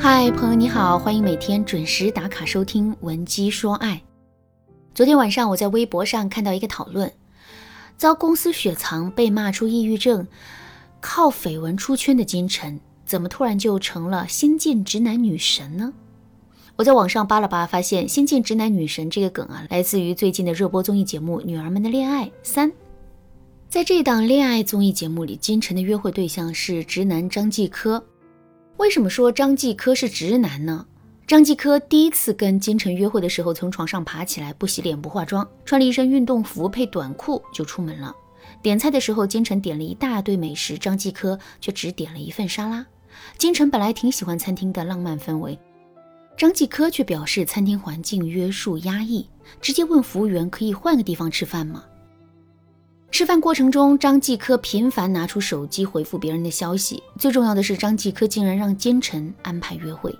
嗨，朋友你好，欢迎每天准时打卡收听《闻鸡说爱》。昨天晚上我在微博上看到一个讨论：遭公司雪藏被骂出抑郁症，靠绯闻出圈的金晨，怎么突然就成了新晋直男女神呢？我在网上扒了扒，发现“新晋直男女神”这个梗啊，来自于最近的热播综艺节目《女儿们的恋爱三》。在这档恋爱综艺节目里，金晨的约会对象是直男张继科。为什么说张继科是直男呢？张继科第一次跟金晨约会的时候，从床上爬起来，不洗脸不化妆，穿了一身运动服配短裤就出门了。点菜的时候，金晨点了一大堆美食，张继科却只点了一份沙拉。金晨本来挺喜欢餐厅的浪漫氛围，张继科却表示餐厅环境约束压抑，直接问服务员可以换个地方吃饭吗？吃饭过程中，张继科频繁拿出手机回复别人的消息。最重要的是，张继科竟然让金晨安排约会。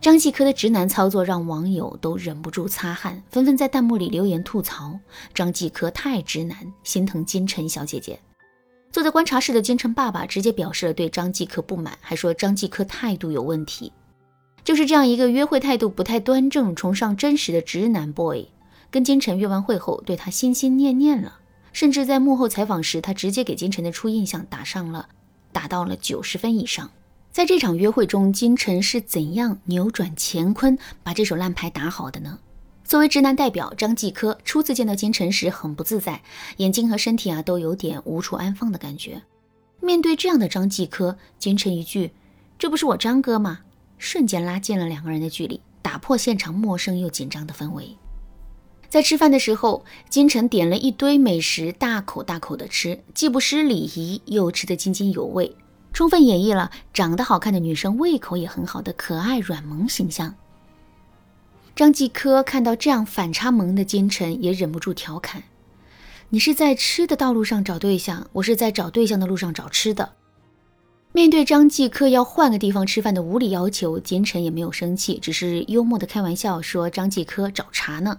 张继科的直男操作让网友都忍不住擦汗，纷纷在弹幕里留言吐槽：“张继科太直男，心疼金晨小姐姐。”坐在观察室的金晨爸爸直接表示了对张继科不满，还说张继科态度有问题。就是这样一个约会态度不太端正、崇尚真实的直男 boy，跟金晨约完会后，对他心心念念了。甚至在幕后采访时，他直接给金晨的初印象打上了，打到了九十分以上。在这场约会中，金晨是怎样扭转乾坤，把这手烂牌打好的呢？作为直男代表，张继科初次见到金晨时很不自在，眼睛和身体啊都有点无处安放的感觉。面对这样的张继科，金晨一句“这不是我张哥吗”，瞬间拉近了两个人的距离，打破现场陌生又紧张的氛围。在吃饭的时候，金晨点了一堆美食，大口大口的吃，既不失礼仪，又吃得津津有味，充分演绎了长得好看的女生胃口也很好的可爱软萌形象。张继科看到这样反差萌的金晨，也忍不住调侃：“你是在吃的道路上找对象，我是在找对象的路上找吃的。”面对张继科要换个地方吃饭的无理要求，金晨也没有生气，只是幽默的开玩笑说：“张继科找茬呢。”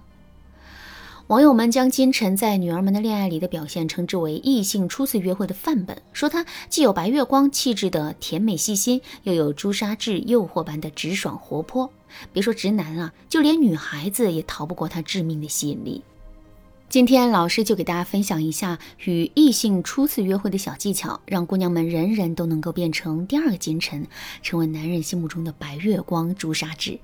网友们将金晨在《女儿们的恋爱》里的表现称之为异性初次约会的范本，说她既有白月光气质的甜美细心，又有朱砂痣诱惑般的直爽活泼。别说直男了，就连女孩子也逃不过她致命的吸引力。今天老师就给大家分享一下与异性初次约会的小技巧，让姑娘们人人都能够变成第二个金晨，成为男人心目中的白月光朱砂痣。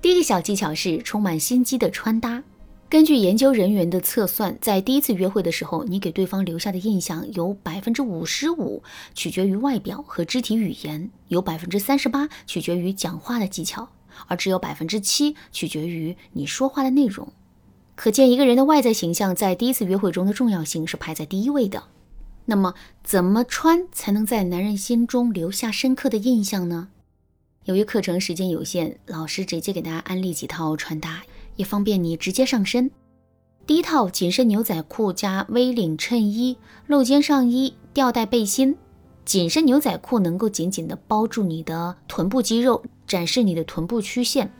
第一个小技巧是充满心机的穿搭。根据研究人员的测算，在第一次约会的时候，你给对方留下的印象有百分之五十五取决于外表和肢体语言，有百分之三十八取决于讲话的技巧，而只有百分之七取决于你说话的内容。可见，一个人的外在形象在第一次约会中的重要性是排在第一位的。那么，怎么穿才能在男人心中留下深刻的印象呢？由于课程时间有限，老师直接给大家安利几套穿搭。也方便你直接上身。第一套紧身牛仔裤加 V 领衬衣、露肩上衣、吊带背心。紧身牛仔裤能够紧紧地包住你的臀部肌肉，展示你的臀部曲线，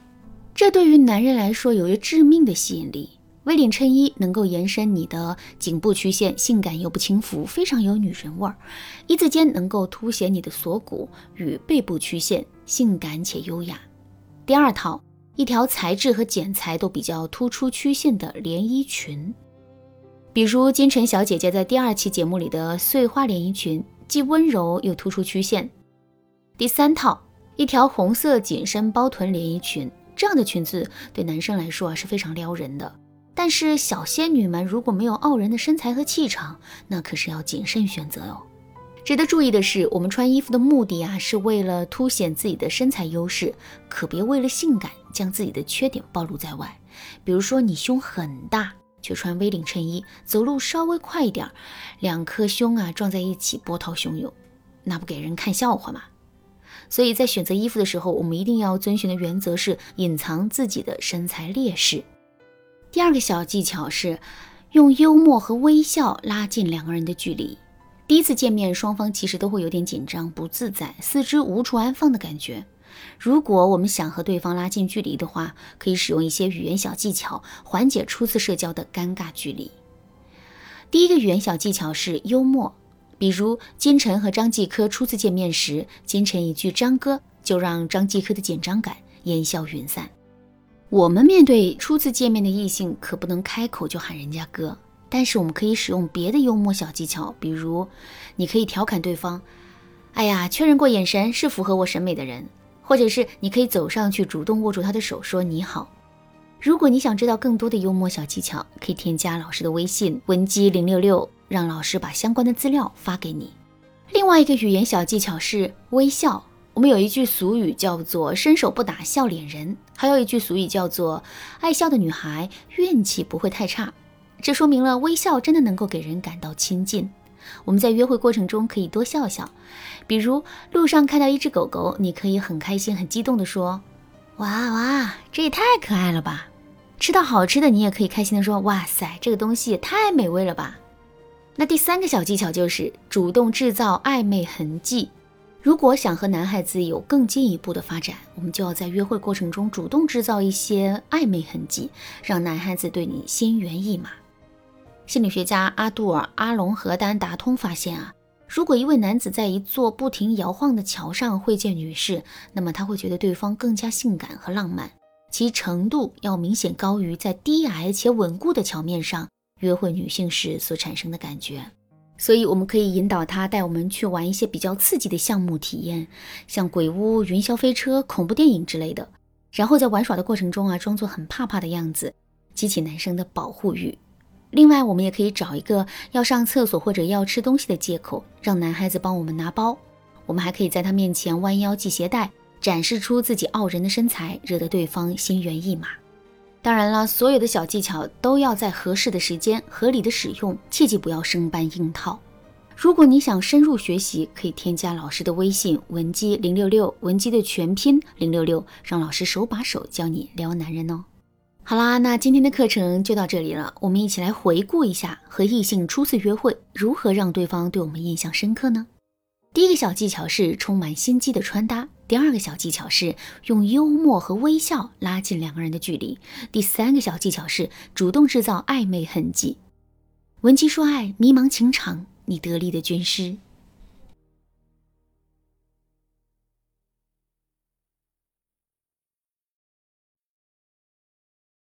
这对于男人来说有着致命的吸引力。V 领衬衣能够延伸你的颈部曲线，性感又不轻浮，非常有女人味儿。一字肩能够凸显你的锁骨与背部曲线，性感且优雅。第二套。一条材质和剪裁都比较突出曲线的连衣裙，比如金晨小姐姐在第二期节目里的碎花连衣裙，既温柔又突出曲线。第三套，一条红色紧身包臀连衣裙，这样的裙子对男生来说啊是非常撩人的。但是小仙女们如果没有傲人的身材和气场，那可是要谨慎选择哦。值得注意的是，我们穿衣服的目的啊，是为了凸显自己的身材优势，可别为了性感将自己的缺点暴露在外。比如说，你胸很大，却穿 V 领衬衣，走路稍微快一点，两颗胸啊撞在一起，波涛汹涌，那不给人看笑话吗？所以在选择衣服的时候，我们一定要遵循的原则是隐藏自己的身材劣势。第二个小技巧是，用幽默和微笑拉近两个人的距离。第一次见面，双方其实都会有点紧张、不自在、四肢无处安放的感觉。如果我们想和对方拉近距离的话，可以使用一些语言小技巧，缓解初次社交的尴尬距离。第一个语言小技巧是幽默，比如金晨和张继科初次见面时，金晨一句“张哥”，就让张继科的紧张感烟消云散。我们面对初次见面的异性，可不能开口就喊人家哥，但是我们可以使用别的幽默小技巧，比如，你可以调侃对方：“哎呀，确认过眼神是符合我审美的人。”或者是你可以走上去主动握住他的手说你好。如果你想知道更多的幽默小技巧，可以添加老师的微信文姬零六六，让老师把相关的资料发给你。另外一个语言小技巧是微笑。我们有一句俗语叫做“伸手不打笑脸人”，还有一句俗语叫做“爱笑的女孩运气不会太差”。这说明了微笑真的能够给人感到亲近。我们在约会过程中可以多笑笑，比如路上看到一只狗狗，你可以很开心、很激动地说：“哇哇，这也太可爱了吧！”吃到好吃的，你也可以开心地说：“哇塞，这个东西也太美味了吧！”那第三个小技巧就是主动制造暧昧痕迹。如果想和男孩子有更进一步的发展，我们就要在约会过程中主动制造一些暧昧痕迹，让男孩子对你心猿意马。心理学家阿杜尔·阿隆和丹达通发现啊，如果一位男子在一座不停摇晃的桥上会见女士，那么他会觉得对方更加性感和浪漫，其程度要明显高于在低矮且稳固的桥面上约会女性时所产生的感觉。所以，我们可以引导他带我们去玩一些比较刺激的项目体验，像鬼屋、云霄飞车、恐怖电影之类的。然后在玩耍的过程中啊，装作很怕怕的样子，激起男生的保护欲。另外，我们也可以找一个要上厕所或者要吃东西的借口，让男孩子帮我们拿包。我们还可以在他面前弯腰系鞋带，展示出自己傲人的身材，惹得对方心猿意马。当然了，所有的小技巧都要在合适的时间合理的使用，切记不要生搬硬套。如果你想深入学习，可以添加老师的微信文姬零六六，文姬的全拼零六六，让老师手把手教你撩男人哦。好啦，那今天的课程就到这里了，我们一起来回顾一下和异性初次约会如何让对方对我们印象深刻呢？第一个小技巧是充满心机的穿搭。第二个小技巧是用幽默和微笑拉近两个人的距离。第三个小技巧是主动制造暧昧痕迹。闻鸡说爱，迷茫情场，你得力的军师。